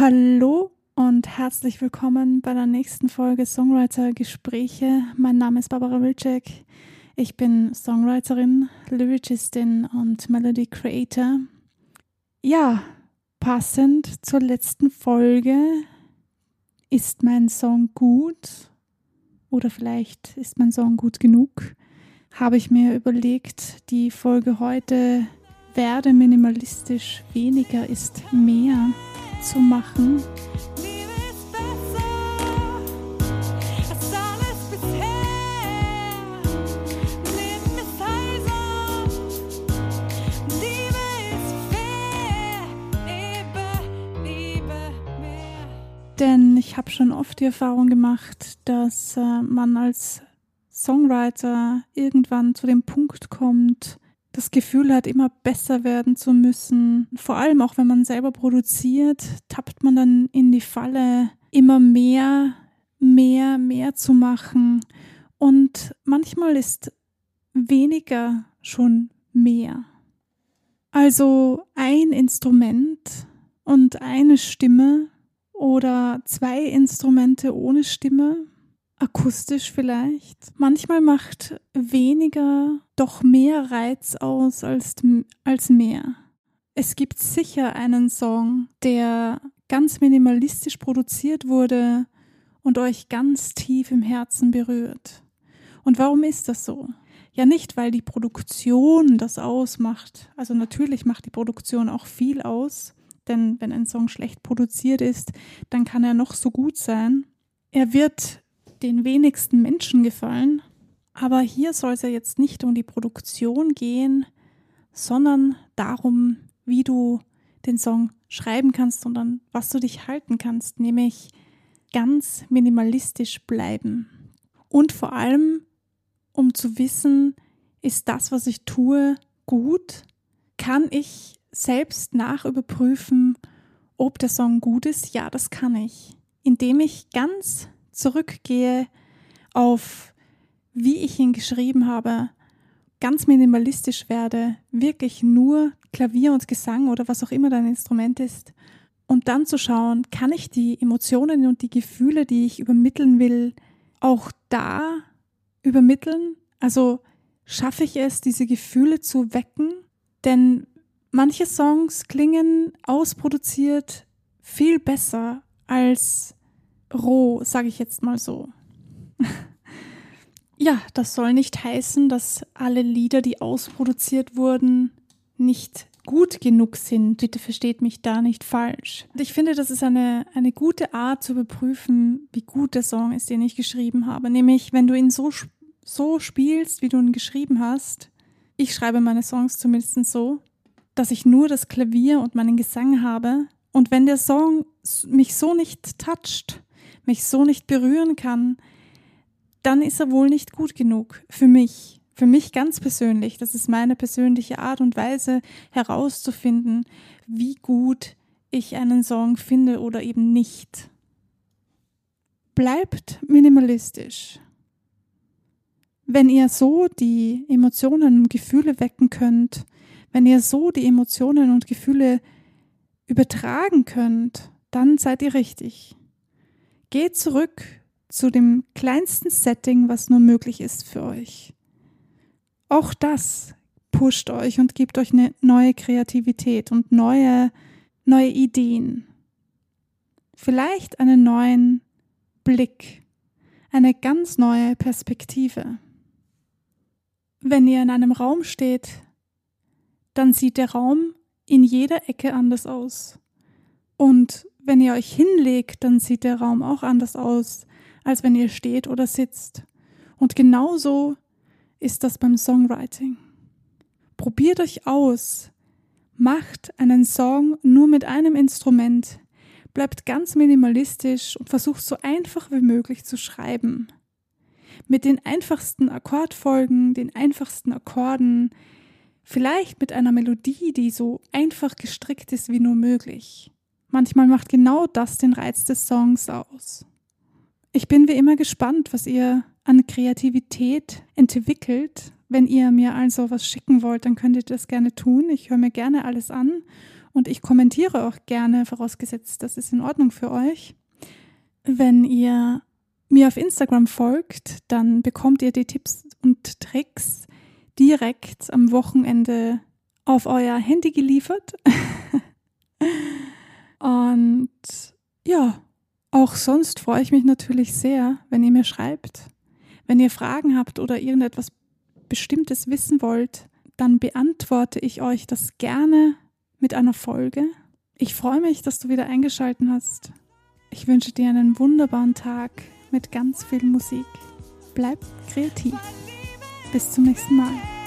Hallo und herzlich willkommen bei der nächsten Folge Songwriter Gespräche. Mein Name ist Barbara Wilczek. Ich bin Songwriterin, Lyricistin und Melody Creator. Ja, passend zur letzten Folge ist mein Song gut oder vielleicht ist mein Song gut genug, habe ich mir überlegt, die Folge heute werde minimalistisch, weniger ist mehr zu machen. Denn ich habe schon oft die Erfahrung gemacht, dass äh, man als Songwriter irgendwann zu dem Punkt kommt, das Gefühl hat, immer besser werden zu müssen. Vor allem auch wenn man selber produziert, tappt man dann in die Falle, immer mehr, mehr, mehr zu machen. Und manchmal ist weniger schon mehr. Also ein Instrument und eine Stimme oder zwei Instrumente ohne Stimme akustisch vielleicht. Manchmal macht weniger doch mehr Reiz aus als, als mehr. Es gibt sicher einen Song, der ganz minimalistisch produziert wurde und euch ganz tief im Herzen berührt. Und warum ist das so? Ja, nicht, weil die Produktion das ausmacht. Also natürlich macht die Produktion auch viel aus, denn wenn ein Song schlecht produziert ist, dann kann er noch so gut sein. Er wird den wenigsten Menschen gefallen. Aber hier soll es ja jetzt nicht um die Produktion gehen, sondern darum, wie du den Song schreiben kannst und an was du dich halten kannst, nämlich ganz minimalistisch bleiben. Und vor allem, um zu wissen, ist das, was ich tue, gut? Kann ich selbst nachüberprüfen, ob der Song gut ist? Ja, das kann ich, indem ich ganz zurückgehe auf, wie ich ihn geschrieben habe, ganz minimalistisch werde, wirklich nur Klavier und Gesang oder was auch immer dein Instrument ist, und dann zu schauen, kann ich die Emotionen und die Gefühle, die ich übermitteln will, auch da übermitteln? Also schaffe ich es, diese Gefühle zu wecken? Denn manche Songs klingen ausproduziert viel besser als roh, sage ich jetzt mal so. ja, das soll nicht heißen, dass alle Lieder, die ausproduziert wurden, nicht gut genug sind. Bitte versteht mich da nicht falsch. Und ich finde, das ist eine, eine gute Art zu überprüfen, wie gut der Song ist, den ich geschrieben habe. Nämlich, wenn du ihn so, so spielst, wie du ihn geschrieben hast. Ich schreibe meine Songs zumindest so, dass ich nur das Klavier und meinen Gesang habe. Und wenn der Song mich so nicht toucht, mich so nicht berühren kann, dann ist er wohl nicht gut genug für mich. Für mich ganz persönlich. Das ist meine persönliche Art und Weise herauszufinden, wie gut ich einen Song finde oder eben nicht. Bleibt minimalistisch. Wenn ihr so die Emotionen und Gefühle wecken könnt, wenn ihr so die Emotionen und Gefühle übertragen könnt, dann seid ihr richtig. Geht zurück zu dem kleinsten Setting, was nur möglich ist für euch. Auch das pusht euch und gibt euch eine neue Kreativität und neue, neue Ideen. Vielleicht einen neuen Blick, eine ganz neue Perspektive. Wenn ihr in einem Raum steht, dann sieht der Raum in jeder Ecke anders aus. Und wenn ihr euch hinlegt, dann sieht der Raum auch anders aus, als wenn ihr steht oder sitzt. Und genauso ist das beim Songwriting. Probiert euch aus. Macht einen Song nur mit einem Instrument. Bleibt ganz minimalistisch und versucht so einfach wie möglich zu schreiben. Mit den einfachsten Akkordfolgen, den einfachsten Akkorden, vielleicht mit einer Melodie, die so einfach gestrickt ist wie nur möglich. Manchmal macht genau das den Reiz des Songs aus. Ich bin wie immer gespannt, was ihr an Kreativität entwickelt. Wenn ihr mir also was schicken wollt, dann könnt ihr das gerne tun. Ich höre mir gerne alles an Und ich kommentiere auch gerne, vorausgesetzt, das ist in Ordnung für euch. Wenn ihr mir auf Instagram folgt, dann bekommt ihr die Tipps und Tricks direkt am Wochenende auf euer Handy geliefert. und ja, auch sonst freue ich mich natürlich sehr, wenn ihr mir schreibt. Wenn ihr Fragen habt oder irgendetwas Bestimmtes wissen wollt, dann beantworte ich euch das gerne mit einer Folge. Ich freue mich, dass du wieder eingeschaltet hast. Ich wünsche dir einen wunderbaren Tag mit ganz viel Musik. Bleib kreativ. Bis zum nächsten Mal.